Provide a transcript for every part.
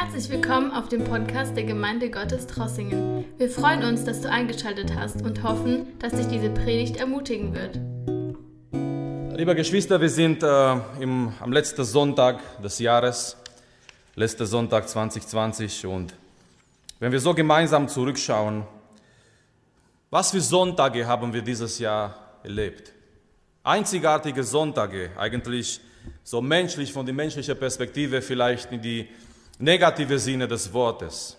Herzlich willkommen auf dem Podcast der Gemeinde Gottes Trossingen. Wir freuen uns, dass du eingeschaltet hast und hoffen, dass dich diese Predigt ermutigen wird. Liebe Geschwister, wir sind äh, im, am letzten Sonntag des Jahres, letzter Sonntag 2020 und wenn wir so gemeinsam zurückschauen, was für Sonntage haben wir dieses Jahr erlebt? Einzigartige Sonntage, eigentlich so menschlich, von der menschlichen Perspektive vielleicht in die negative Sinne des Wortes.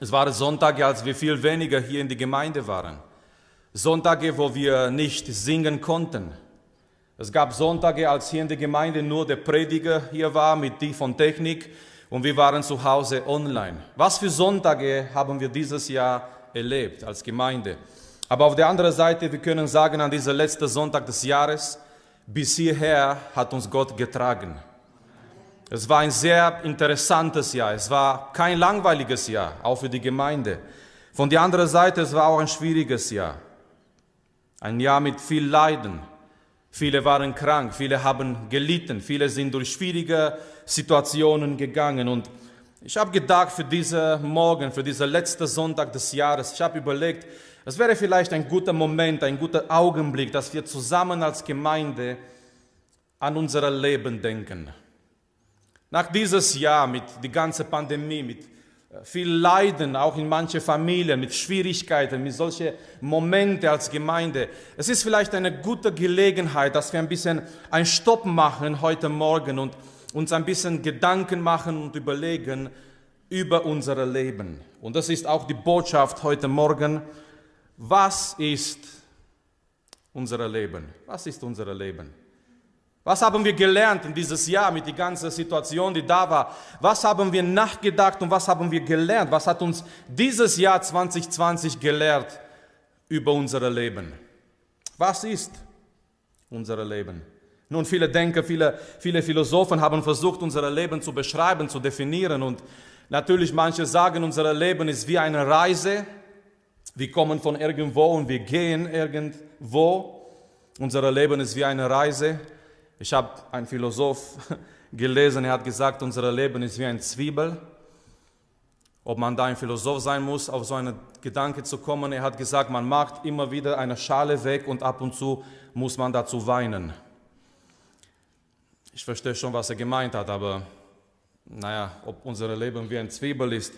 Es waren Sonntage, als wir viel weniger hier in die Gemeinde waren. Sonntage, wo wir nicht singen konnten. Es gab Sonntage, als hier in der Gemeinde nur der Prediger hier war mit die von Technik und wir waren zu Hause online. Was für Sonntage haben wir dieses Jahr erlebt als Gemeinde? Aber auf der anderen Seite, wir können sagen, an diesem letzten Sonntag des Jahres, bis hierher hat uns Gott getragen. Es war ein sehr interessantes Jahr. Es war kein langweiliges Jahr, auch für die Gemeinde. Von der anderen Seite, es war auch ein schwieriges Jahr. Ein Jahr mit viel Leiden. Viele waren krank, viele haben gelitten, viele sind durch schwierige Situationen gegangen. Und ich habe gedacht für diesen Morgen, für diesen letzten Sonntag des Jahres, ich habe überlegt, es wäre vielleicht ein guter Moment, ein guter Augenblick, dass wir zusammen als Gemeinde an unser Leben denken. Nach dieses Jahr mit der ganzen Pandemie, mit äh, viel Leiden, auch in manchen Familien, mit Schwierigkeiten, mit solchen Momenten als Gemeinde. Es ist vielleicht eine gute Gelegenheit, dass wir ein bisschen einen Stopp machen heute Morgen und uns ein bisschen Gedanken machen und überlegen über unser Leben. Und das ist auch die Botschaft heute Morgen. Was ist unser Leben? Was ist unser Leben? Was haben wir gelernt in dieses Jahr mit der ganzen Situation, die da war? Was haben wir nachgedacht und was haben wir gelernt? Was hat uns dieses Jahr 2020 gelehrt über unser Leben? Was ist unser Leben? Nun, viele Denker, viele, viele Philosophen haben versucht, unser Leben zu beschreiben, zu definieren. Und natürlich, manche sagen, unser Leben ist wie eine Reise. Wir kommen von irgendwo und wir gehen irgendwo. Unser Leben ist wie eine Reise. Ich habe einen Philosoph gelesen, er hat gesagt, unser Leben ist wie ein Zwiebel. Ob man da ein Philosoph sein muss, auf so einen Gedanke zu kommen, er hat gesagt, man macht immer wieder eine Schale weg und ab und zu muss man dazu weinen. Ich verstehe schon, was er gemeint hat, aber naja, ob unser Leben wie ein Zwiebel ist.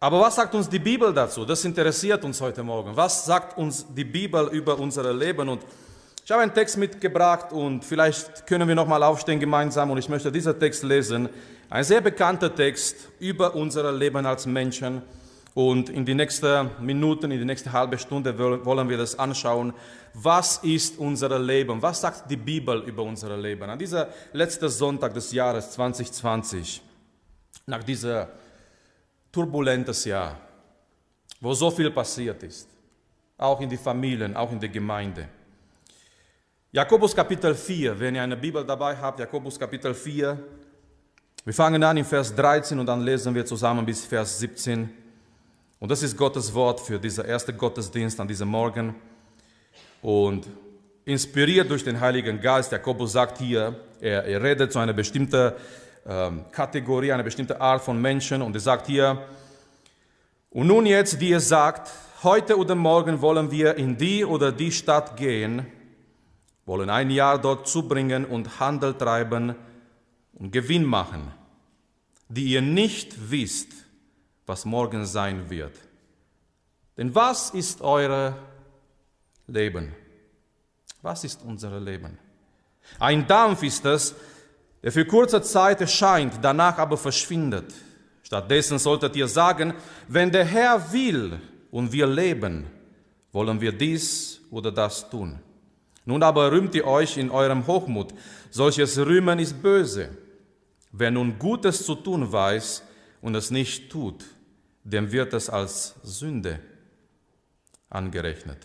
Aber was sagt uns die Bibel dazu? Das interessiert uns heute Morgen. Was sagt uns die Bibel über unser Leben? Und ich habe einen Text mitgebracht und vielleicht können wir nochmal aufstehen gemeinsam und ich möchte diesen Text lesen. Ein sehr bekannter Text über unser Leben als Menschen. Und in die nächsten Minuten, in die nächste halbe Stunde wollen wir das anschauen. Was ist unser Leben? Was sagt die Bibel über unser Leben? An dieser letzten Sonntag des Jahres 2020, nach diesem turbulenten Jahr, wo so viel passiert ist, auch in die Familien, auch in der Gemeinde. Jakobus Kapitel 4, wenn ihr eine Bibel dabei habt, Jakobus Kapitel 4. Wir fangen an in Vers 13 und dann lesen wir zusammen bis Vers 17. Und das ist Gottes Wort für diesen ersten Gottesdienst an diesem Morgen. Und inspiriert durch den Heiligen Geist, Jakobus sagt hier, er, er redet zu einer bestimmten ähm, Kategorie, einer bestimmten Art von Menschen und er sagt hier, und nun jetzt, die ihr sagt, heute oder morgen wollen wir in die oder die Stadt gehen, wollen ein Jahr dort zubringen und Handel treiben und Gewinn machen, die ihr nicht wisst, was morgen sein wird. Denn was ist euer Leben? Was ist unser Leben? Ein Dampf ist es, der für kurze Zeit erscheint, danach aber verschwindet. Stattdessen solltet ihr sagen, wenn der Herr will und wir leben, wollen wir dies oder das tun. Nun aber rühmt ihr euch in eurem Hochmut. Solches Rühmen ist böse. Wer nun Gutes zu tun weiß und es nicht tut, dem wird es als Sünde angerechnet.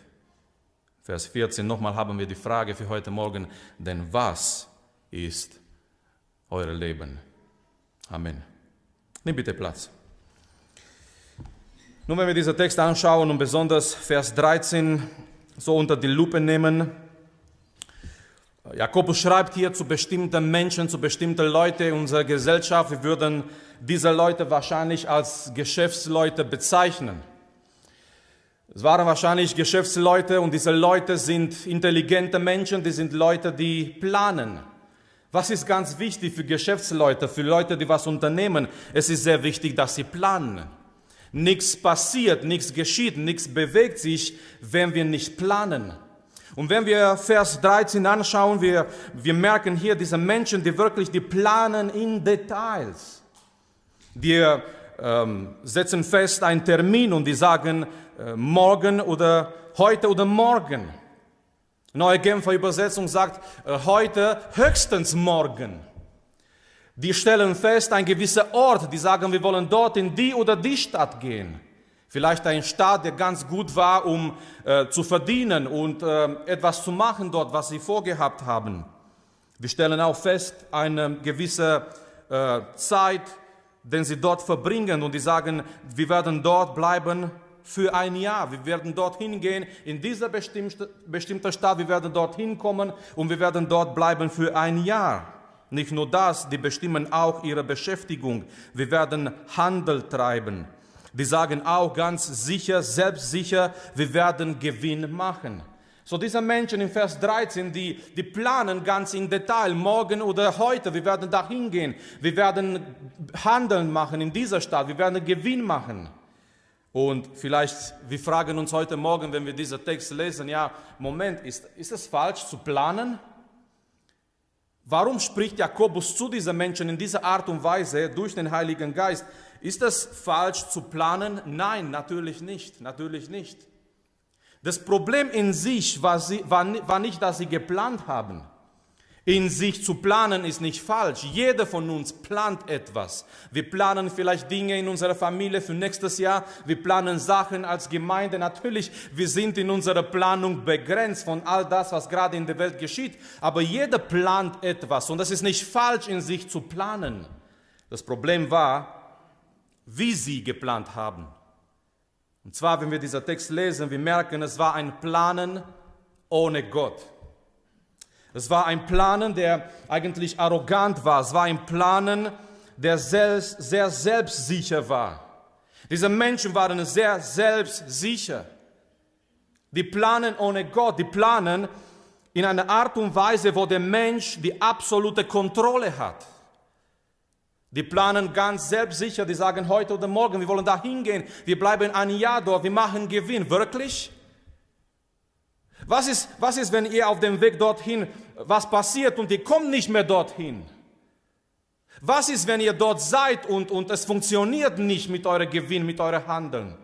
Vers 14, nochmal haben wir die Frage für heute Morgen, denn was ist euer Leben? Amen. Nimm bitte Platz. Nun, wenn wir diesen Text anschauen und besonders Vers 13 so unter die Lupe nehmen, Jakobus schreibt hier zu bestimmten Menschen, zu bestimmten Leuten unserer Gesellschaft, wir würden diese Leute wahrscheinlich als Geschäftsleute bezeichnen. Es waren wahrscheinlich Geschäftsleute und diese Leute sind intelligente Menschen, die sind Leute, die planen. Was ist ganz wichtig für Geschäftsleute, für Leute, die was unternehmen? Es ist sehr wichtig, dass sie planen. Nichts passiert, nichts geschieht, nichts bewegt sich, wenn wir nicht planen. Und wenn wir Vers 13 anschauen, wir, wir merken hier diese Menschen, die wirklich die planen in Details. Die ähm, setzen fest einen Termin und die sagen äh, morgen oder heute oder morgen. Neue Genfer Übersetzung sagt äh, heute höchstens morgen. Die stellen fest, ein gewisser Ort, die sagen, wir wollen dort in die oder die Stadt gehen. Vielleicht ein Staat, der ganz gut war, um äh, zu verdienen und äh, etwas zu machen dort, was sie vorgehabt haben. Wir stellen auch fest, eine gewisse äh, Zeit, den sie dort verbringen und die sagen, wir werden dort bleiben für ein Jahr. Wir werden dorthin gehen, in dieser bestimmte, bestimmte Stadt, wir werden dorthin kommen und wir werden dort bleiben für ein Jahr. Nicht nur das, die bestimmen auch ihre Beschäftigung. Wir werden Handel treiben. Die sagen auch ganz sicher, selbstsicher, wir werden Gewinn machen. So diese Menschen in Vers 13, die, die planen ganz im Detail, morgen oder heute, wir werden da hingehen, wir werden Handeln machen in dieser Stadt, wir werden Gewinn machen. Und vielleicht, wir fragen uns heute Morgen, wenn wir diesen Text lesen, ja, Moment, ist, ist es falsch zu planen? Warum spricht Jakobus zu diesen Menschen in dieser Art und Weise durch den Heiligen Geist? Ist es falsch zu planen? Nein, natürlich nicht, natürlich nicht. Das Problem in sich war, sie, war, war nicht, dass sie geplant haben. In sich zu planen ist nicht falsch. Jeder von uns plant etwas. Wir planen vielleicht Dinge in unserer Familie für nächstes Jahr. Wir planen Sachen als Gemeinde. Natürlich, wir sind in unserer Planung begrenzt von all das, was gerade in der Welt geschieht. Aber jeder plant etwas und das ist nicht falsch, in sich zu planen. Das Problem war, wie sie geplant haben. Und zwar, wenn wir diesen Text lesen, wir merken, es war ein Planen ohne Gott. Es war ein Planen, der eigentlich arrogant war. Es war ein Planen, der selbst, sehr selbstsicher war. Diese Menschen waren sehr selbstsicher. Die planen ohne Gott, die planen in einer Art und Weise, wo der Mensch die absolute Kontrolle hat. Die planen ganz selbstsicher, die sagen heute oder morgen, wir wollen da hingehen, wir bleiben ein Jahr dort, wir machen Gewinn. Wirklich? Was ist, was ist, wenn ihr auf dem Weg dorthin was passiert und ihr kommt nicht mehr dorthin? Was ist, wenn ihr dort seid und, und es funktioniert nicht mit eurem Gewinn, mit eurem Handeln?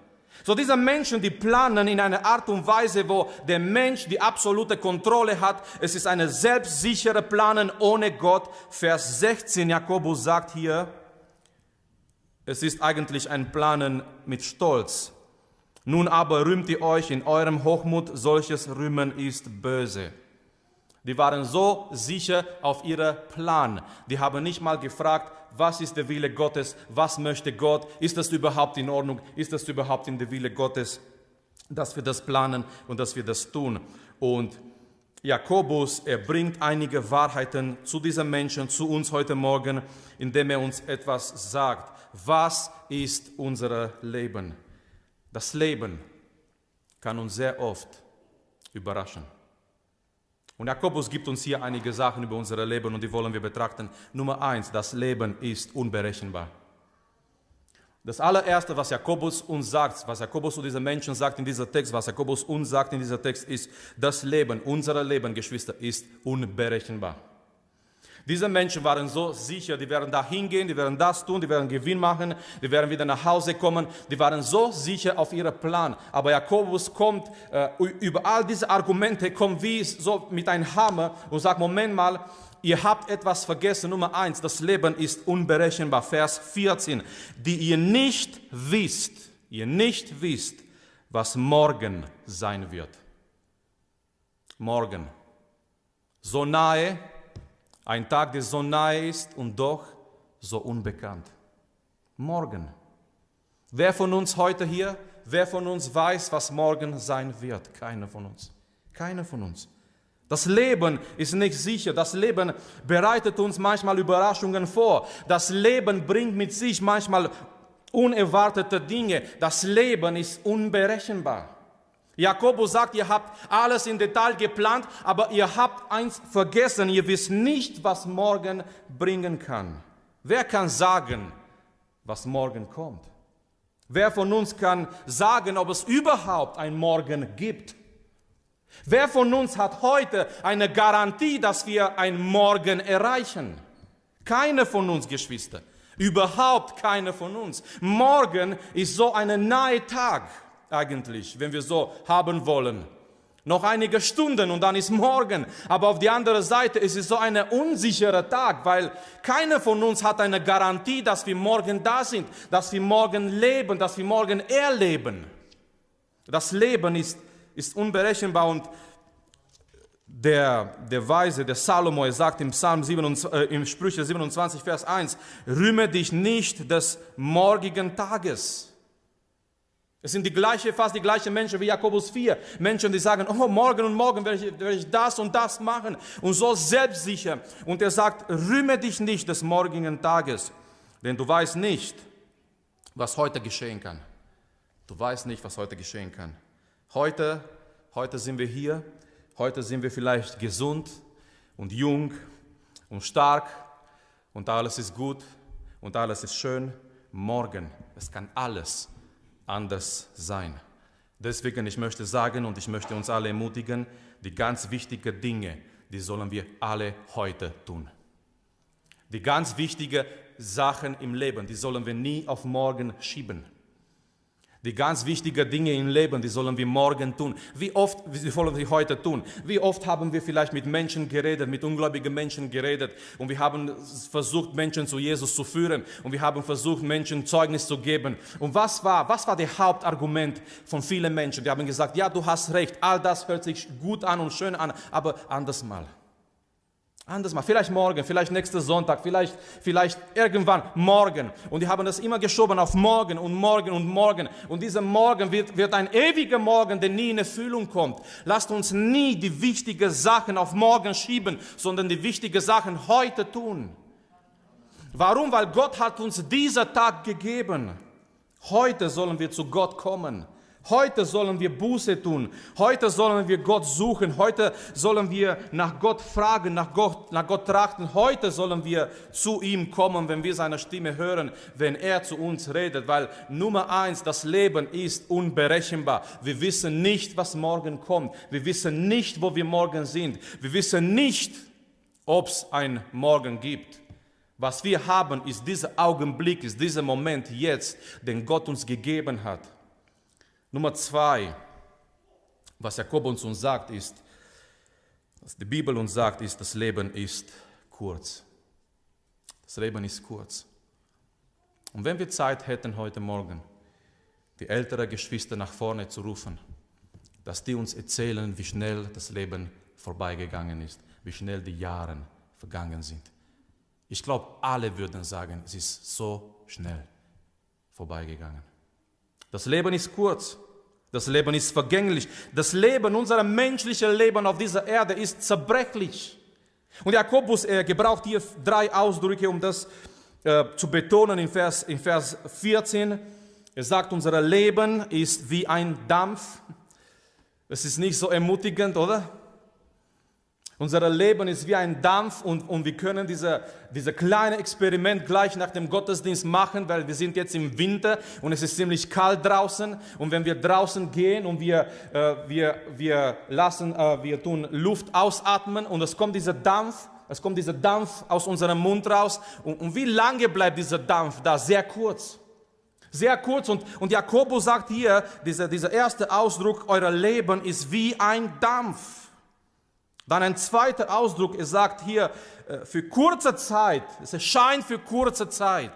So diese Menschen, die planen in einer Art und Weise, wo der Mensch die absolute Kontrolle hat. Es ist eine selbstsichere Planen ohne Gott. Vers 16, Jakobus sagt hier, es ist eigentlich ein Planen mit Stolz. Nun aber rühmt ihr euch in eurem Hochmut, solches Rühmen ist böse. Die waren so sicher auf ihrem Plan. Die haben nicht mal gefragt, was ist der Wille Gottes, was möchte Gott, ist das überhaupt in Ordnung, ist das überhaupt in der Wille Gottes, dass wir das planen und dass wir das tun. Und Jakobus, er bringt einige Wahrheiten zu diesen Menschen, zu uns heute Morgen, indem er uns etwas sagt. Was ist unser Leben? Das Leben kann uns sehr oft überraschen. Und Jakobus gibt uns hier einige Sachen über unser Leben und die wollen wir betrachten. Nummer eins, das Leben ist unberechenbar. Das allererste, was Jakobus uns sagt, was Jakobus zu diesen Menschen sagt in diesem Text, was Jakobus uns sagt in diesem Text, ist, das Leben, unser Leben, Geschwister, ist unberechenbar. Diese Menschen waren so sicher, die werden da hingehen, die werden das tun, die werden Gewinn machen, die werden wieder nach Hause kommen. Die waren so sicher auf ihren Plan. Aber Jakobus kommt äh, über all diese Argumente, kommt wie so mit einem Hammer und sagt, Moment mal, ihr habt etwas vergessen. Nummer eins, das Leben ist unberechenbar. Vers 14, die ihr nicht wisst, ihr nicht wisst, was morgen sein wird. Morgen. So nahe, ein Tag, der so nahe ist und doch so unbekannt. Morgen. Wer von uns heute hier, wer von uns weiß, was morgen sein wird? Keiner von uns. Keiner von uns. Das Leben ist nicht sicher. Das Leben bereitet uns manchmal Überraschungen vor. Das Leben bringt mit sich manchmal unerwartete Dinge. Das Leben ist unberechenbar. Jakobus sagt, ihr habt alles in Detail geplant, aber ihr habt eins vergessen. Ihr wisst nicht, was morgen bringen kann. Wer kann sagen, was morgen kommt? Wer von uns kann sagen, ob es überhaupt ein Morgen gibt? Wer von uns hat heute eine Garantie, dass wir ein Morgen erreichen? Keine von uns, Geschwister. Überhaupt keine von uns. Morgen ist so ein nahe Tag eigentlich, wenn wir so haben wollen. Noch einige Stunden und dann ist morgen. Aber auf die andere Seite ist es so ein unsicherer Tag, weil keiner von uns hat eine Garantie, dass wir morgen da sind, dass wir morgen leben, dass wir morgen erleben. Das Leben ist, ist unberechenbar und der, der Weise, der Salomo, er sagt im Psalm 27, äh, im Sprüche 27, Vers 1, rühme dich nicht des morgigen Tages. Es sind die gleiche, fast die gleichen Menschen wie Jakobus 4. Menschen, die sagen, oh, morgen und morgen werde ich, werde ich das und das machen. Und so selbstsicher. Und er sagt, rühme dich nicht des morgigen Tages, denn du weißt nicht, was heute geschehen kann. Du weißt nicht, was heute geschehen kann. Heute, heute sind wir hier. Heute sind wir vielleicht gesund und jung und stark und alles ist gut und alles ist schön. Morgen, es kann alles anders sein. Deswegen, ich möchte sagen und ich möchte uns alle ermutigen, die ganz wichtigen Dinge, die sollen wir alle heute tun. Die ganz wichtigen Sachen im Leben, die sollen wir nie auf morgen schieben. Die ganz wichtigen Dinge im Leben, die sollen wir morgen tun. Wie oft wie wollen wir heute tun? Wie oft haben wir vielleicht mit Menschen geredet, mit ungläubigen Menschen geredet und wir haben versucht, Menschen zu Jesus zu führen und wir haben versucht, Menschen Zeugnis zu geben. Und was war, was war das Hauptargument von vielen Menschen? Die haben gesagt, ja, du hast recht, all das hört sich gut an und schön an, aber anders mal. Anders mal, vielleicht morgen, vielleicht nächsten Sonntag, vielleicht, vielleicht irgendwann morgen. Und die haben das immer geschoben auf morgen und morgen und morgen. Und dieser Morgen wird, wird ein ewiger Morgen, der nie in Erfüllung kommt. Lasst uns nie die wichtigen Sachen auf morgen schieben, sondern die wichtigen Sachen heute tun. Warum? Weil Gott hat uns dieser Tag gegeben. Heute sollen wir zu Gott kommen. Heute sollen wir Buße tun. Heute sollen wir Gott suchen. Heute sollen wir nach Gott fragen, nach Gott, nach Gott trachten. Heute sollen wir zu ihm kommen, wenn wir seine Stimme hören, wenn er zu uns redet. Weil Nummer eins, das Leben ist unberechenbar. Wir wissen nicht, was morgen kommt. Wir wissen nicht, wo wir morgen sind. Wir wissen nicht, ob es ein Morgen gibt. Was wir haben, ist dieser Augenblick, ist dieser Moment jetzt, den Gott uns gegeben hat. Nummer zwei, was Jakobus uns sagt, ist, was die Bibel uns sagt, ist, das Leben ist kurz. Das Leben ist kurz. Und wenn wir Zeit hätten heute Morgen, die älteren Geschwister nach vorne zu rufen, dass die uns erzählen, wie schnell das Leben vorbeigegangen ist, wie schnell die Jahre vergangen sind. Ich glaube, alle würden sagen, es ist so schnell vorbeigegangen. Das Leben ist kurz. Das Leben ist vergänglich. Das Leben, unser menschliches Leben auf dieser Erde ist zerbrechlich. Und Jakobus er gebraucht hier drei Ausdrücke, um das äh, zu betonen in Vers, in Vers 14. Er sagt, unser Leben ist wie ein Dampf. Es ist nicht so ermutigend, oder? Unser Leben ist wie ein Dampf und, und wir können diese, diese kleine Experiment gleich nach dem Gottesdienst machen, weil wir sind jetzt im Winter und es ist ziemlich kalt draußen und wenn wir draußen gehen und wir, äh, wir, wir lassen, äh, wir tun Luft ausatmen und es kommt dieser Dampf, es kommt dieser Dampf aus unserem Mund raus und, und wie lange bleibt dieser Dampf da? Sehr kurz. Sehr kurz und, und Jakobus sagt hier, dieser, dieser erste Ausdruck, euer Leben ist wie ein Dampf. Dann ein zweiter Ausdruck, er sagt hier, äh, für kurze Zeit, es erscheint für kurze Zeit.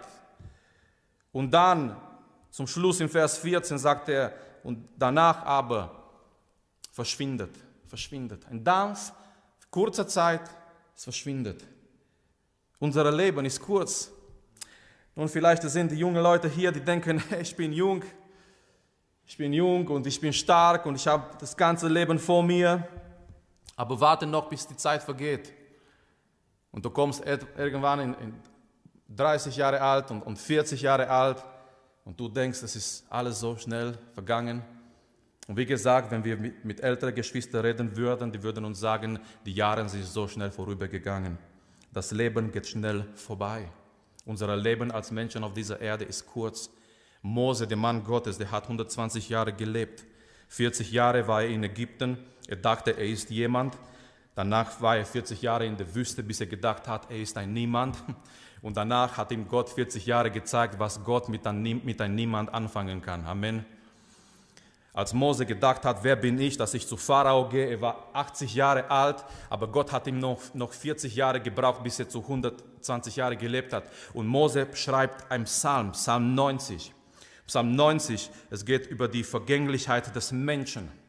Und dann zum Schluss in Vers 14 sagt er, und danach aber verschwindet, verschwindet. Ein Dampf, kurze Zeit, es verschwindet. Unser Leben ist kurz. Nun, vielleicht sind die jungen Leute hier, die denken, ich bin jung, ich bin jung und ich bin stark und ich habe das ganze Leben vor mir. Aber warte noch, bis die Zeit vergeht. Und du kommst irgendwann in, in 30 Jahre alt und, und 40 Jahre alt und du denkst, es ist alles so schnell vergangen. Und wie gesagt, wenn wir mit, mit älteren Geschwistern reden würden, die würden uns sagen, die Jahre sind so schnell vorübergegangen. Das Leben geht schnell vorbei. Unser Leben als Menschen auf dieser Erde ist kurz. Mose, der Mann Gottes, der hat 120 Jahre gelebt. 40 Jahre war er in Ägypten. Er dachte, er ist jemand. Danach war er 40 Jahre in der Wüste, bis er gedacht hat, er ist ein Niemand. Und danach hat ihm Gott 40 Jahre gezeigt, was Gott mit einem, mit einem Niemand anfangen kann. Amen. Als Mose gedacht hat, wer bin ich, dass ich zu Pharao gehe, er war 80 Jahre alt, aber Gott hat ihm noch, noch 40 Jahre gebraucht, bis er zu 120 Jahre gelebt hat. Und Mose schreibt ein Psalm, Psalm 90. Psalm 90, es geht über die Vergänglichkeit des Menschen.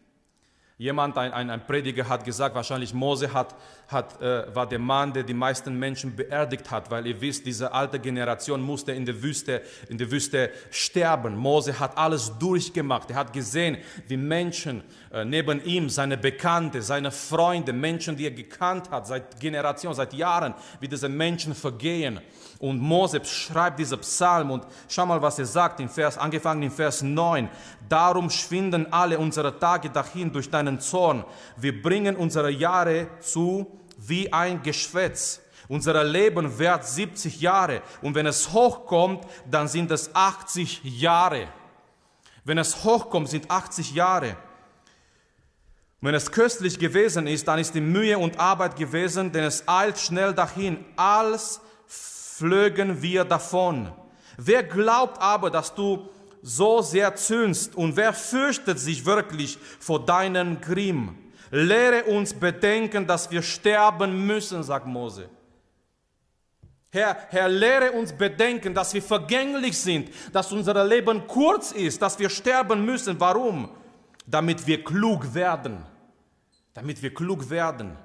Jemand, ein, ein, ein Prediger hat gesagt, wahrscheinlich Mose hat, hat, äh, war der Mann, der die meisten Menschen beerdigt hat, weil ihr wisst, diese alte Generation musste in der Wüste, in der Wüste sterben. Mose hat alles durchgemacht. Er hat gesehen, wie Menschen äh, neben ihm, seine Bekannte, seine Freunde, Menschen, die er gekannt hat, seit Generationen, seit Jahren, wie diese Menschen vergehen. Und Mose schreibt diesen Psalm und schau mal, was er sagt, in Vers, angefangen in Vers 9. Darum schwinden alle unsere Tage dahin durch deinen Zorn. Wir bringen unsere Jahre zu wie ein Geschwätz. Unser Leben währt 70 Jahre und wenn es hochkommt, dann sind es 80 Jahre. Wenn es hochkommt, sind 80 Jahre. Wenn es köstlich gewesen ist, dann ist die Mühe und Arbeit gewesen, denn es eilt schnell dahin. Als flögen wir davon. Wer glaubt aber, dass du so sehr zürnst und wer fürchtet sich wirklich vor deinem Grimm? Lehre uns bedenken, dass wir sterben müssen, sagt Mose. Herr, Herr, lehre uns bedenken, dass wir vergänglich sind, dass unser Leben kurz ist, dass wir sterben müssen. Warum? Damit wir klug werden. Damit wir klug werden.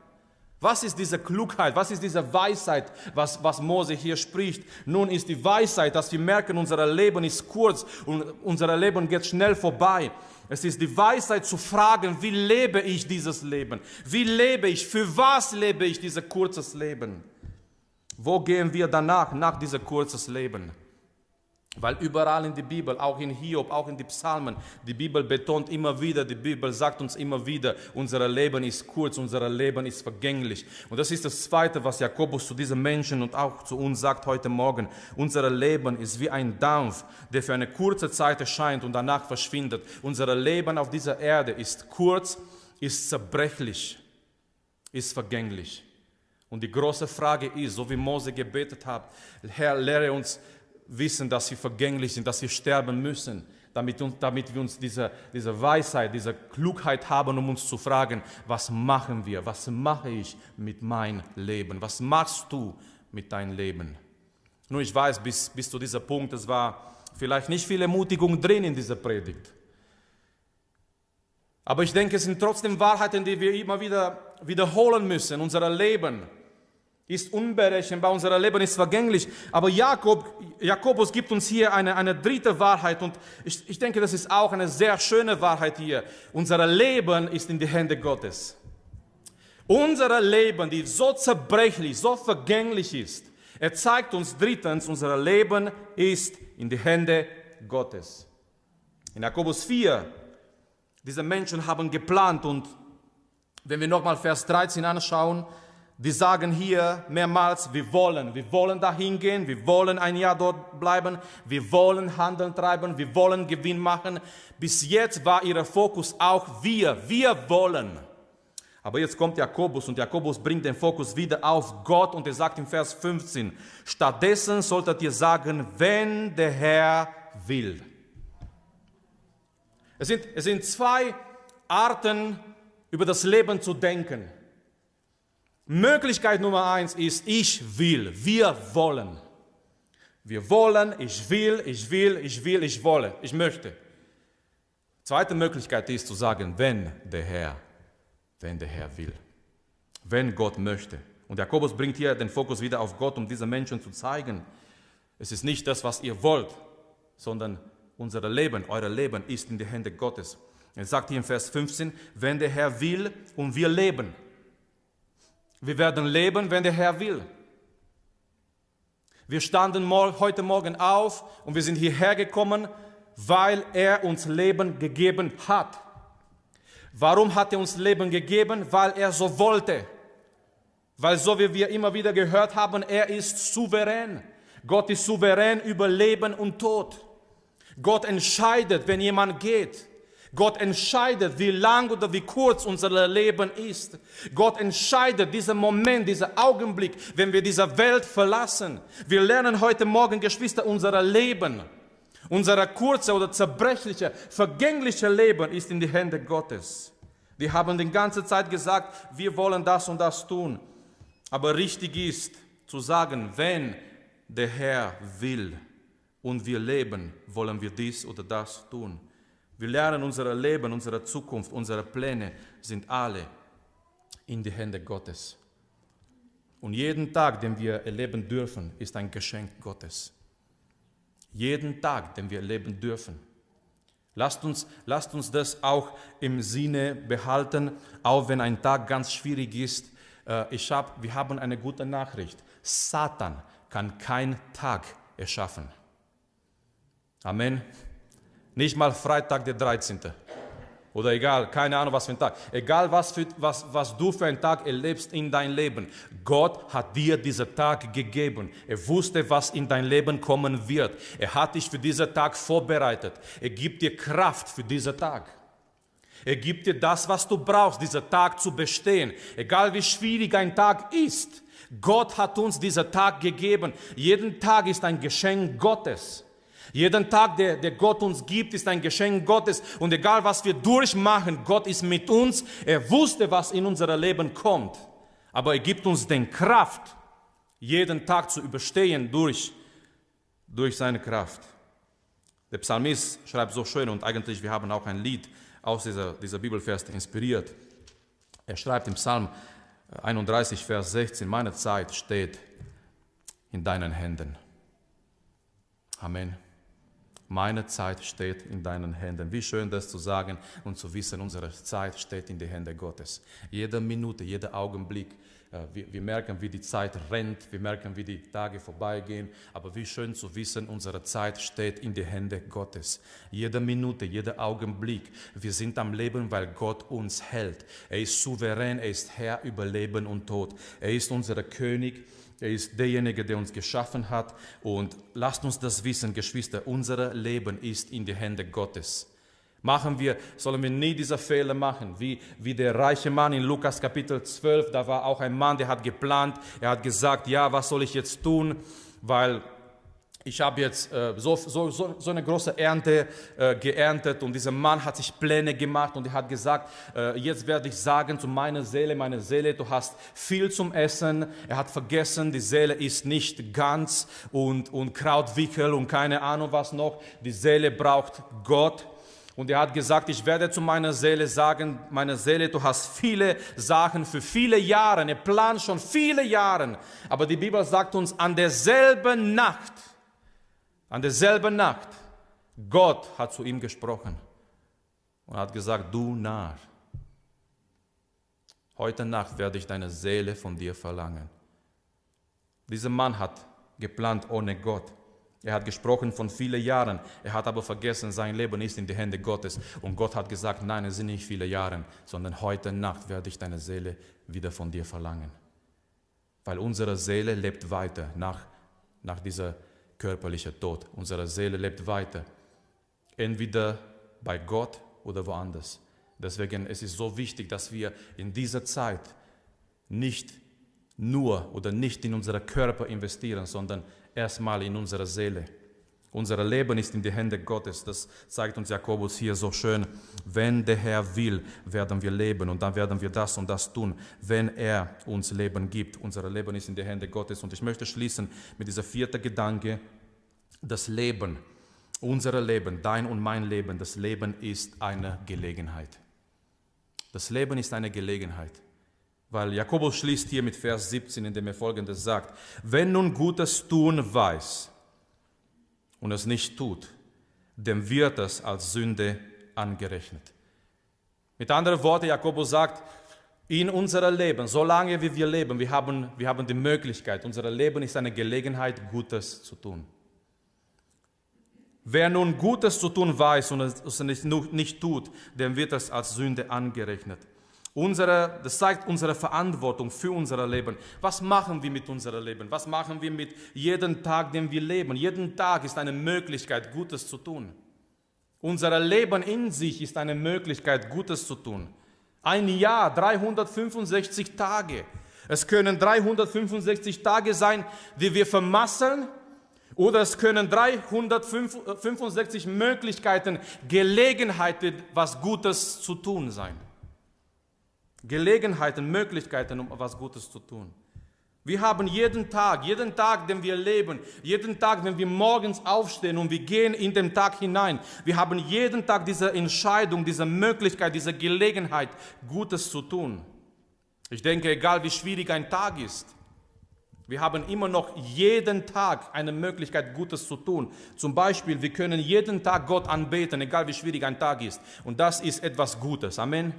Was ist diese Klugheit? Was ist diese Weisheit, was, was Mose hier spricht? Nun ist die Weisheit, dass wir merken, unser Leben ist kurz und unser Leben geht schnell vorbei. Es ist die Weisheit zu fragen, wie lebe ich dieses Leben? Wie lebe ich? Für was lebe ich dieses kurzes Leben? Wo gehen wir danach, nach diesem kurzes Leben? Weil überall in der Bibel, auch in Hiob, auch in den Psalmen, die Bibel betont immer wieder, die Bibel sagt uns immer wieder, unser Leben ist kurz, unser Leben ist vergänglich. Und das ist das Zweite, was Jakobus zu diesen Menschen und auch zu uns sagt heute Morgen. Unser Leben ist wie ein Dampf, der für eine kurze Zeit erscheint und danach verschwindet. Unser Leben auf dieser Erde ist kurz, ist zerbrechlich, ist vergänglich. Und die große Frage ist, so wie Mose gebetet hat, Herr, lehre uns wissen, dass wir vergänglich sind, dass wir sterben müssen, damit, damit wir uns diese, diese Weisheit, diese Klugheit haben, um uns zu fragen, was machen wir, was mache ich mit meinem Leben, was machst du mit deinem Leben. Nur ich weiß, bis, bis zu diesem Punkt, es war vielleicht nicht viel Ermutigung drin in dieser Predigt. Aber ich denke, es sind trotzdem Wahrheiten, die wir immer wieder wiederholen müssen, unser Leben ist unberechenbar, unser Leben ist vergänglich. Aber Jakob, Jakobus gibt uns hier eine, eine dritte Wahrheit und ich, ich denke, das ist auch eine sehr schöne Wahrheit hier. Unser Leben ist in die Hände Gottes. Unser Leben, die so zerbrechlich, so vergänglich ist, er zeigt uns drittens, unser Leben ist in die Hände Gottes. In Jakobus 4, diese Menschen haben geplant und wenn wir nochmal Vers 13 anschauen, die sagen hier mehrmals, wir wollen, wir wollen dahin gehen, wir wollen ein Jahr dort bleiben, wir wollen Handeln treiben, wir wollen Gewinn machen. Bis jetzt war ihr Fokus auch wir, wir wollen. Aber jetzt kommt Jakobus und Jakobus bringt den Fokus wieder auf Gott und er sagt im Vers 15, stattdessen solltet ihr sagen, wenn der Herr will. Es sind, es sind zwei Arten, über das Leben zu denken. Möglichkeit Nummer eins ist, ich will, wir wollen. Wir wollen, ich will, ich will, ich will, ich wolle, ich möchte. Zweite Möglichkeit ist zu sagen, wenn der Herr, wenn der Herr will, wenn Gott möchte. Und Jakobus bringt hier den Fokus wieder auf Gott, um diese Menschen zu zeigen, es ist nicht das, was ihr wollt, sondern unser Leben, euer Leben ist in die Hände Gottes. Er sagt hier in Vers 15, wenn der Herr will und wir leben, Wir werden leben, wenn der Herr will. Wir standen heute Morgen auf und wir sind hierher gekommen, weil er uns Leben gegeben hat. Warum hat er uns Leben gegeben? Weil er so wollte. Weil so wie wir immer wieder gehört haben, er ist souverän. Gott ist souverän über Leben und Tod. Gott entscheidet, wenn jemand geht. Gott entscheidet, wie lang oder wie kurz unser Leben ist. Gott entscheidet diesen Moment, diesen Augenblick, wenn wir diese Welt verlassen. Wir lernen heute Morgen, Geschwister, unser Leben, unser kurze oder zerbrechliche, vergängliche Leben ist in die Hände Gottes. Wir haben die ganze Zeit gesagt, wir wollen das und das tun. Aber richtig ist zu sagen, wenn der Herr will und wir leben, wollen wir dies oder das tun. Wir lernen unser Leben, unsere Zukunft, unsere Pläne sind alle in die Hände Gottes. Und jeden Tag, den wir erleben dürfen, ist ein Geschenk Gottes. Jeden Tag, den wir erleben dürfen. Lasst uns, lasst uns das auch im Sinne behalten, auch wenn ein Tag ganz schwierig ist. Äh, ich hab, wir haben eine gute Nachricht. Satan kann kein Tag erschaffen. Amen. Nicht mal Freitag der 13. Oder egal, keine Ahnung was für ein Tag. Egal was, für, was, was du für einen Tag erlebst in dein Leben. Gott hat dir diesen Tag gegeben. Er wusste, was in dein Leben kommen wird. Er hat dich für diesen Tag vorbereitet. Er gibt dir Kraft für diesen Tag. Er gibt dir das, was du brauchst, diesen Tag zu bestehen. Egal wie schwierig ein Tag ist. Gott hat uns diesen Tag gegeben. Jeden Tag ist ein Geschenk Gottes. Jeden Tag, der, der Gott uns gibt, ist ein Geschenk Gottes. Und egal, was wir durchmachen, Gott ist mit uns. Er wusste, was in unser Leben kommt. Aber er gibt uns den Kraft, jeden Tag zu überstehen durch, durch seine Kraft. Der Psalmist schreibt so schön und eigentlich wir haben auch ein Lied aus dieser, dieser Bibelvers inspiriert. Er schreibt im Psalm 31, Vers 16, meine Zeit steht in deinen Händen. Amen. Meine Zeit steht in deinen Händen. Wie schön das zu sagen und zu wissen, unsere Zeit steht in den Händen Gottes. Jede Minute, jeder Augenblick. Äh, wir, wir, merken, wie die Zeit rennt, wir merken, wie die Tage vorbeigehen, aber wie schön zu wissen, unsere Zeit steht in den Händen Gottes. Jede Minute, jeder Augenblick, wir sind am Leben, weil Gott uns hält. Er ist souverän, er ist Herr über Leben und Tod. Er ist unser König er ist derjenige, der uns geschaffen hat. Und lasst uns das wissen, Geschwister, unser Leben ist in die Hände Gottes. Machen wir, sollen wir nie diese Fehler machen, wie, wie der reiche Mann in Lukas Kapitel 12, da war auch ein Mann, der hat geplant, er hat gesagt, ja, was soll ich jetzt tun, weil ich habe jetzt äh, so, so, so, so, eine große Ernte äh, geerntet und dieser Mann hat sich Pläne gemacht und er hat gesagt, äh, jetzt werde ich sagen zu meiner Seele, meine Seele, du hast viel zum Essen. Er hat vergessen, die Seele ist nicht ganz und, und Krautwickel und keine Ahnung was noch. Die Seele braucht Gott. Und er hat gesagt, ich werde zu meiner Seele sagen, meine Seele, du hast viele Sachen für viele Jahre, er plant schon viele Jahre. Aber die Bibel sagt uns, an derselben Nacht, an derselben Nacht, Gott hat zu ihm gesprochen und hat gesagt, du Narr, heute Nacht werde ich deine Seele von dir verlangen. Dieser Mann hat geplant ohne Gott. Er hat gesprochen von vielen Jahren. Er hat aber vergessen, sein Leben ist in die Hände Gottes. Und Gott hat gesagt, nein, es sind nicht viele Jahre, sondern heute Nacht werde ich deine Seele wieder von dir verlangen. Weil unsere Seele lebt weiter nach, nach dieser körperlicher Tod. Unsere Seele lebt weiter. Entweder bei Gott oder woanders. Deswegen es ist es so wichtig, dass wir in dieser Zeit nicht nur oder nicht in unseren Körper investieren, sondern erstmal in unsere Seele. Unser Leben ist in die Hände Gottes. Das zeigt uns Jakobus hier so schön. Wenn der Herr will, werden wir leben und dann werden wir das und das tun, wenn er uns Leben gibt. Unser Leben ist in die Hände Gottes. Und ich möchte schließen mit dieser vierten Gedanke. Das Leben, unser Leben, dein und mein Leben, das Leben ist eine Gelegenheit. Das Leben ist eine Gelegenheit. Weil Jakobus schließt hier mit Vers 17, in dem er folgendes sagt: Wenn nun Gutes tun weiß, und es nicht tut, dem wird es als Sünde angerechnet. Mit anderen Worten, Jakobus sagt, in unserem Leben, solange wie wir leben, wir haben, wir haben die Möglichkeit, unser Leben ist eine Gelegenheit, Gutes zu tun. Wer nun Gutes zu tun weiß und es nicht, nicht tut, dem wird es als Sünde angerechnet. Unsere, das zeigt unsere Verantwortung für unser Leben. Was machen wir mit unserem Leben? Was machen wir mit jedem Tag, den wir leben? Jeden Tag ist eine Möglichkeit, Gutes zu tun. Unser Leben in sich ist eine Möglichkeit, Gutes zu tun. Ein Jahr, 365 Tage. Es können 365 Tage sein, die wir vermasseln, oder es können 365 Möglichkeiten, Gelegenheiten, was Gutes zu tun sein. Gelegenheiten, Möglichkeiten, um was Gutes zu tun. Wir haben jeden Tag, jeden Tag, den wir leben, jeden Tag, wenn wir morgens aufstehen und wir gehen in den Tag hinein, wir haben jeden Tag diese Entscheidung, diese Möglichkeit, diese Gelegenheit, Gutes zu tun. Ich denke, egal wie schwierig ein Tag ist, wir haben immer noch jeden Tag eine Möglichkeit, Gutes zu tun. Zum Beispiel, wir können jeden Tag Gott anbeten, egal wie schwierig ein Tag ist. Und das ist etwas Gutes. Amen.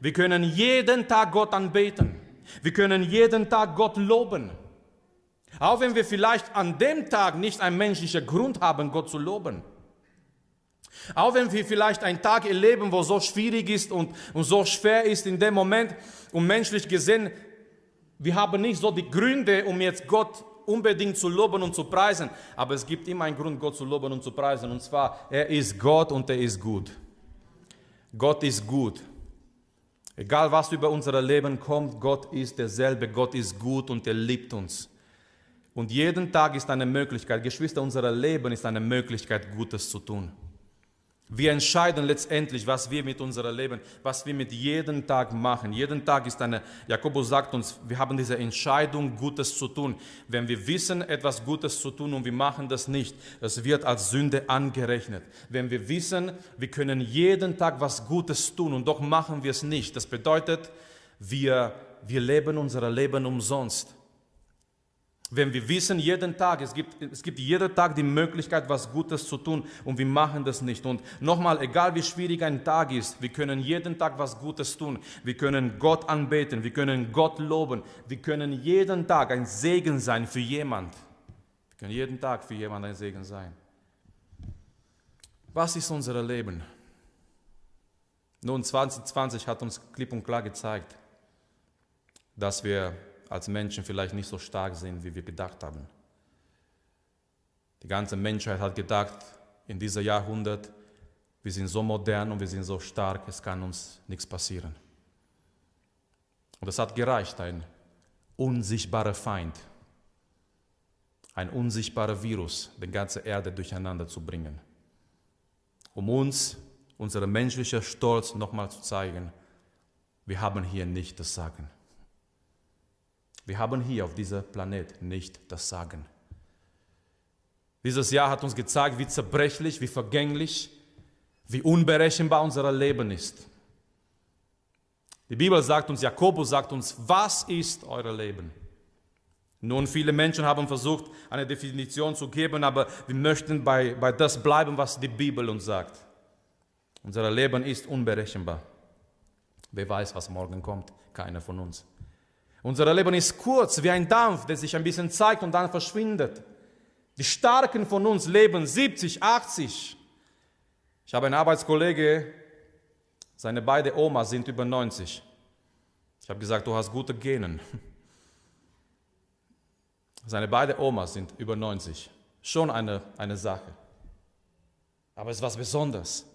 Wir können jeden Tag Gott anbeten. Wir können jeden Tag Gott loben. Auch wenn wir vielleicht an dem Tag nicht einen menschlichen Grund haben, Gott zu loben. Auch wenn wir vielleicht einen Tag erleben, wo so schwierig ist und, und so schwer ist in dem Moment und menschlich gesehen, wir haben nicht so die Gründe, um jetzt Gott unbedingt zu loben und zu preisen, aber es gibt immer einen Grund, Gott zu loben und zu preisen, und zwar, er ist Gott und er ist gut. Gott ist gut. Egal was über unser Leben kommt, Gott ist derselbe, Gott ist gut und er liebt uns. Und jeden Tag ist eine Möglichkeit, Geschwister, unser Leben ist eine Möglichkeit, Gutes zu tun. Wir entscheiden letztendlich, was wir mit unserem Leben, was wir mit jedem Tag machen. Jeden Tag ist eine, Jakobus sagt uns, wir haben diese Entscheidung, Gutes zu tun. Wenn wir wissen, etwas Gutes zu tun und wir machen das nicht, es wird als Sünde angerechnet. Wenn wir wissen, wir können jeden Tag was Gutes tun und doch machen wir es nicht, das bedeutet, wir, wir leben unser Leben umsonst. Wenn wir wissen, jeden Tag, es gibt, es gibt jeden Tag die Möglichkeit, was Gutes zu tun und wir machen das nicht. Und nochmal, egal wie schwierig ein Tag ist, wir können jeden Tag was Gutes tun. Wir können Gott anbeten, wir können Gott loben, wir können jeden Tag ein Segen sein für jemand. Wir können jeden Tag für jemand ein Segen sein. Was ist unser Leben? Nun, 2020 hat uns klipp und klar gezeigt, dass wir als Menschen vielleicht nicht so stark sind, wie wir gedacht haben. Die ganze Menschheit hat gedacht, in diesem Jahrhundert, wir sind so modern und wir sind so stark, es kann uns nichts passieren. Und es hat gereicht, ein unsichtbarer Feind, ein unsichtbarer Virus, die ganze Erde durcheinander zu bringen, um uns, unseren menschlichen Stolz nochmal zu zeigen, wir haben hier nicht das Sagen. Wir haben hier auf diesem Planet nicht das Sagen. Dieses Jahr hat uns gezeigt, wie zerbrechlich, wie vergänglich, wie unberechenbar unser Leben ist. Die Bibel sagt uns, Jakobus sagt uns, was ist euer Leben? Nun, viele Menschen haben versucht, eine Definition zu geben, aber wir möchten bei, bei das bleiben, was die Bibel uns sagt. Unser Leben ist unberechenbar. Wer weiß, was morgen kommt? Keiner von uns. Unser Leben ist kurz wie ein Dampf, der sich ein bisschen zeigt und dann verschwindet. Die Starken von uns leben 70, 80. Ich habe einen Arbeitskollege, seine beiden Omas sind über 90. Ich habe gesagt, du hast gute Genen. Seine beiden Omas sind über 90. Schon eine, eine Sache. Aber es ist was Besonderes.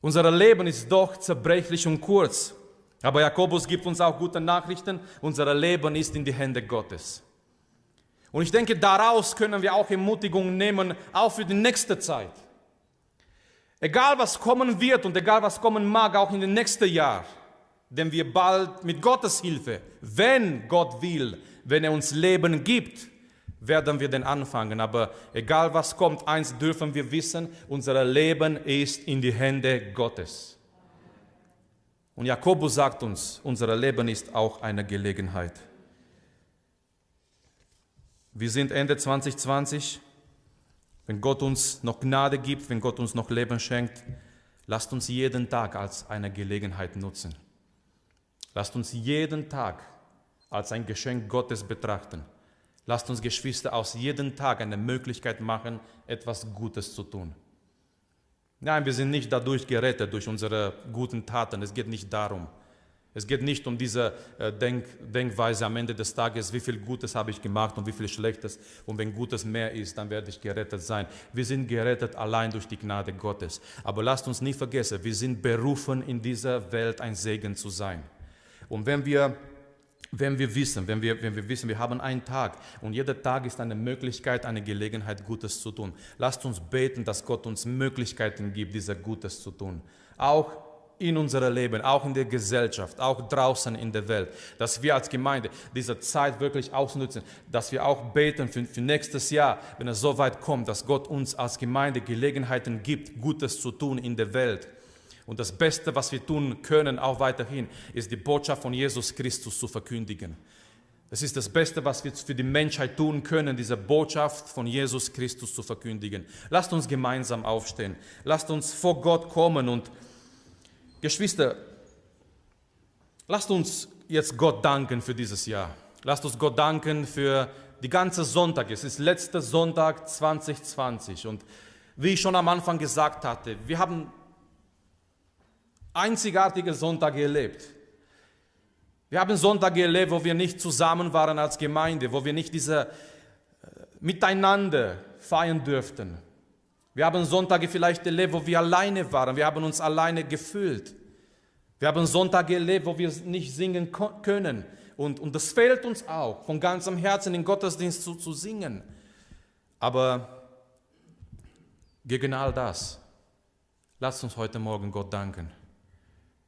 Unser Leben ist doch zerbrechlich und kurz. Aber Jakobus gibt uns auch gute Nachrichten. Unser Leben ist in die Hände Gottes. Und ich denke, daraus können wir auch Ermutigung nehmen, auch für die nächste Zeit. Egal was kommen wird und egal was kommen mag, auch in den nächsten Jahr, denn wir bald mit Gottes Hilfe, wenn Gott will, wenn er uns Leben gibt, werden wir den anfangen. Aber egal was kommt, eins dürfen wir wissen, unser Leben ist in die Hände Gottes. Und Jakobus sagt uns, unser Leben ist auch eine Gelegenheit. Wir sind Ende 2020. Wenn Gott uns noch Gnade gibt, wenn Gott uns noch Leben schenkt, Lasst uns jeden Tag als eine Gelegenheit nutzen. Lasst uns jeden Tag als ein Geschenk Gottes betrachten. Lasst uns Geschwister aus jedem Tag eine Möglichkeit machen, etwas Gutes zu tun. Nein, wir sind nicht dadurch gerettet, durch unsere guten Taten. Es geht nicht darum. Es geht nicht um diese äh, Denk Denkweise am Ende des Tages, wie viel Gutes habe ich gemacht und wie viel Schlechtes. Und wenn Gutes mehr ist, dann werde ich gerettet sein. Wir sind gerettet allein durch die Gnade Gottes. Aber lasst uns nie vergessen, wir sind berufen, in dieser Welt ein Segen zu sein. Und wenn wir wenn wir wissen, wenn wir, wenn wir wissen, wir haben einen Tag und jeder Tag ist eine Möglichkeit, eine Gelegenheit, Gutes zu tun. Lasst uns beten, dass Gott uns Möglichkeiten gibt, dieser Gutes zu tun. Auch in unserem Leben, auch in der Gesellschaft, auch draußen in der Welt, dass wir als Gemeinde diese Zeit wirklich ausnutzen, dass wir auch beten für, für nächstes Jahr, wenn es so weit kommt, dass Gott uns als Gemeinde Gelegenheiten gibt, Gutes zu tun in der Welt. Und das Beste, was wir tun können, auch weiterhin, ist die Botschaft von Jesus Christus zu verkündigen. Es ist das Beste, was wir für die Menschheit tun können, diese Botschaft von Jesus Christus zu verkündigen. Lasst uns gemeinsam aufstehen. Lasst uns vor Gott kommen und Geschwister, lasst uns jetzt Gott danken für dieses Jahr. Lasst uns Gott danken für die ganze Sonntag. Es ist letzter Sonntag 2020 und wie ich schon am Anfang gesagt hatte, wir haben einzigartige Sonntage erlebt. Wir haben Sonntage erlebt, wo wir nicht zusammen waren als Gemeinde, wo wir nicht diese äh, Miteinander feiern dürften. Wir haben Sonntage vielleicht erlebt, wo wir alleine waren. Wir haben uns alleine gefühlt. Wir haben Sonntage erlebt, wo wir nicht singen können. Und, und das fehlt uns auch, von ganzem Herzen in Gottesdienst zu, zu singen. Aber gegen all das, lasst uns heute Morgen Gott danken.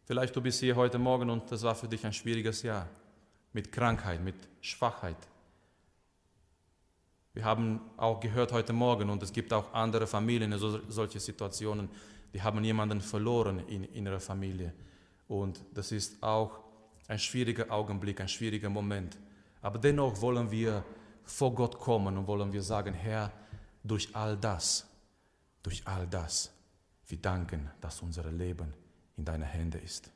Vielleicht du bist hier heute Morgen und das war für dich ein schwieriges Jahr mit Krankheit, mit Schwachheit. Wir haben auch gehört heute Morgen, und es gibt auch andere Familien in solche Situationen, die haben jemanden verloren in, in ihrer Familie. Und das ist auch ein schwieriger Augenblick, ein schwieriger Moment. Aber dennoch wollen wir vor Gott kommen und wollen wir sagen, Herr, durch all das, durch all das, wir danken, dass unser Leben in deine Hände ist.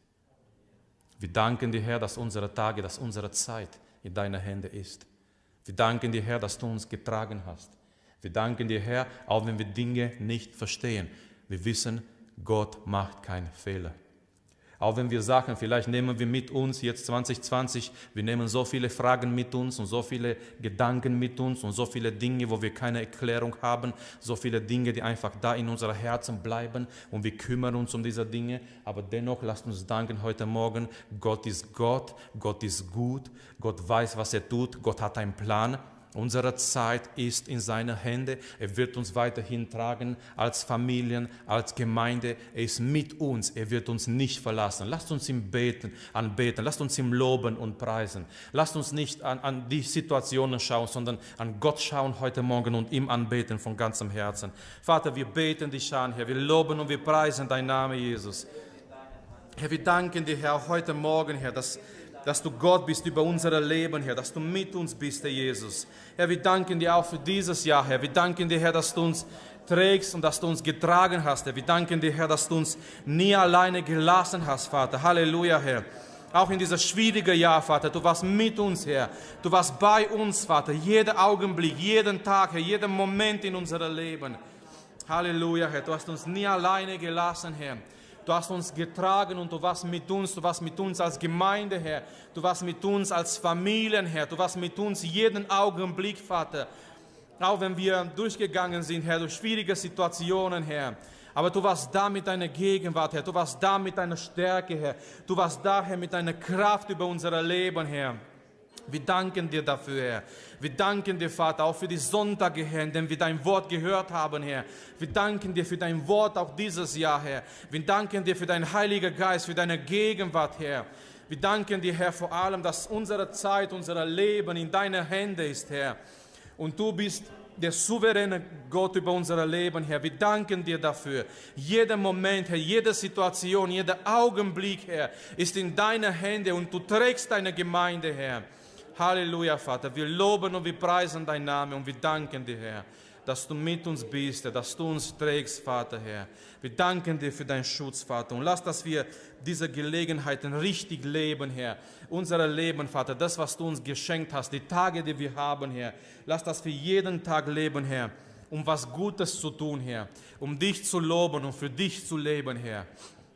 Wir danken dir, Herr, dass unsere Tage, dass unsere Zeit in deine Hände ist. Wir danken dir, Herr, dass du uns getragen hast. Wir danken dir, Herr, auch wenn wir Dinge nicht verstehen. Wir wissen, Gott macht keine Fehler. Auch wenn wir sagen, vielleicht nehmen wir mit uns jetzt 2020, wir nehmen so viele Fragen mit uns und so viele Gedanken mit uns und so viele Dinge, wo wir keine Erklärung haben, so viele Dinge, die einfach da in unseren Herzen bleiben und wir kümmern uns um diese Dinge. Aber dennoch lasst uns danken heute Morgen, Gott ist Gott, Gott ist gut, Gott weiß, was er tut, Gott hat einen Plan Unsere Zeit ist in seiner Hände. Er wird uns weiterhin tragen als Familien, als Gemeinde. Er ist mit uns. Er wird uns nicht verlassen. Lasst uns ihm beten, anbeten. Lasst uns ihm loben und preisen. Lasst uns nicht an, an die Situationen schauen, sondern an Gott schauen heute Morgen und ihm anbeten von ganzem Herzen. Vater, wir beten dich an, Herr. Wir loben und wir preisen dein Name, Jesus. Herr, wir danken dir, Herr, heute Morgen, Herr, dass dass du Gott bist über unser Leben, Herr, dass du mit uns bist, Herr Jesus. Herr, wir danken dir auch für dieses Jahr, Herr. Wir danken dir, Herr, dass du uns trägst und dass du uns getragen hast, Herr. Wir danken dir, Herr, dass du uns nie alleine gelassen hast, Vater. Halleluja, Herr. Auch in dieses schwierige Jahr, Vater, du warst mit uns, Herr. Du warst bei uns, Vater, jeden Augenblick, jeden Tag, Herr, jeden Moment in unserem Leben. Halleluja, Herr. Du hast uns nie alleine gelassen, Herr. Du hast uns getragen und du warst mit uns, du warst mit uns als Gemeinde, Herr. Du warst mit uns als Familien, Herr. Du warst mit uns jeden Augenblick, Vater. Auch wenn wir durchgegangen sind, Herr, durch schwierige Situationen, Herr. Aber du warst da mit deiner Gegenwart, Herr. Du warst da mit deiner Stärke, Herr. Du warst da, Herr, mit deiner Kraft über unser Leben, Herr. Wir danken dir dafür, Herr. Wir danken dir, Vater, auch für die Sonntage, Herr, in denen wir dein Wort gehört haben, Herr. Wir danken dir für dein Wort auch dieses Jahr, Herr. Wir danken dir für deinen Heiligen Geist, für deine Gegenwart, Herr. Wir danken dir, Herr, vor allem, dass unsere Zeit, unser Leben in deiner Hände ist, Herr. Und du bist der souveräne Gott über unser Leben, Herr. Wir danken dir dafür. Jeder Moment, Herr, jede Situation, jeder Augenblick, Herr, ist in deiner Hände und du trägst deine Gemeinde, Herr. Halleluja, Vater. Wir loben und wir preisen dein Name und wir danken dir, Herr. dass du mit uns bist, dass du uns trägst, Vater, Herr. Wir danken dir für deinen Schutz, Vater. Und lass, dass wir diese Gelegenheiten richtig leben, Herr. Unser Leben, Vater, das, was du uns geschenkt hast, die Tage, die wir haben, Herr. Lass, dass wir jeden Tag leben, Herr, um was Gutes zu tun, Herr. Um dich zu loben und für dich zu leben, Herr.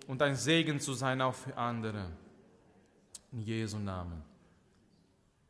Und ein Segen zu sein auch für andere. In Jesu Namen.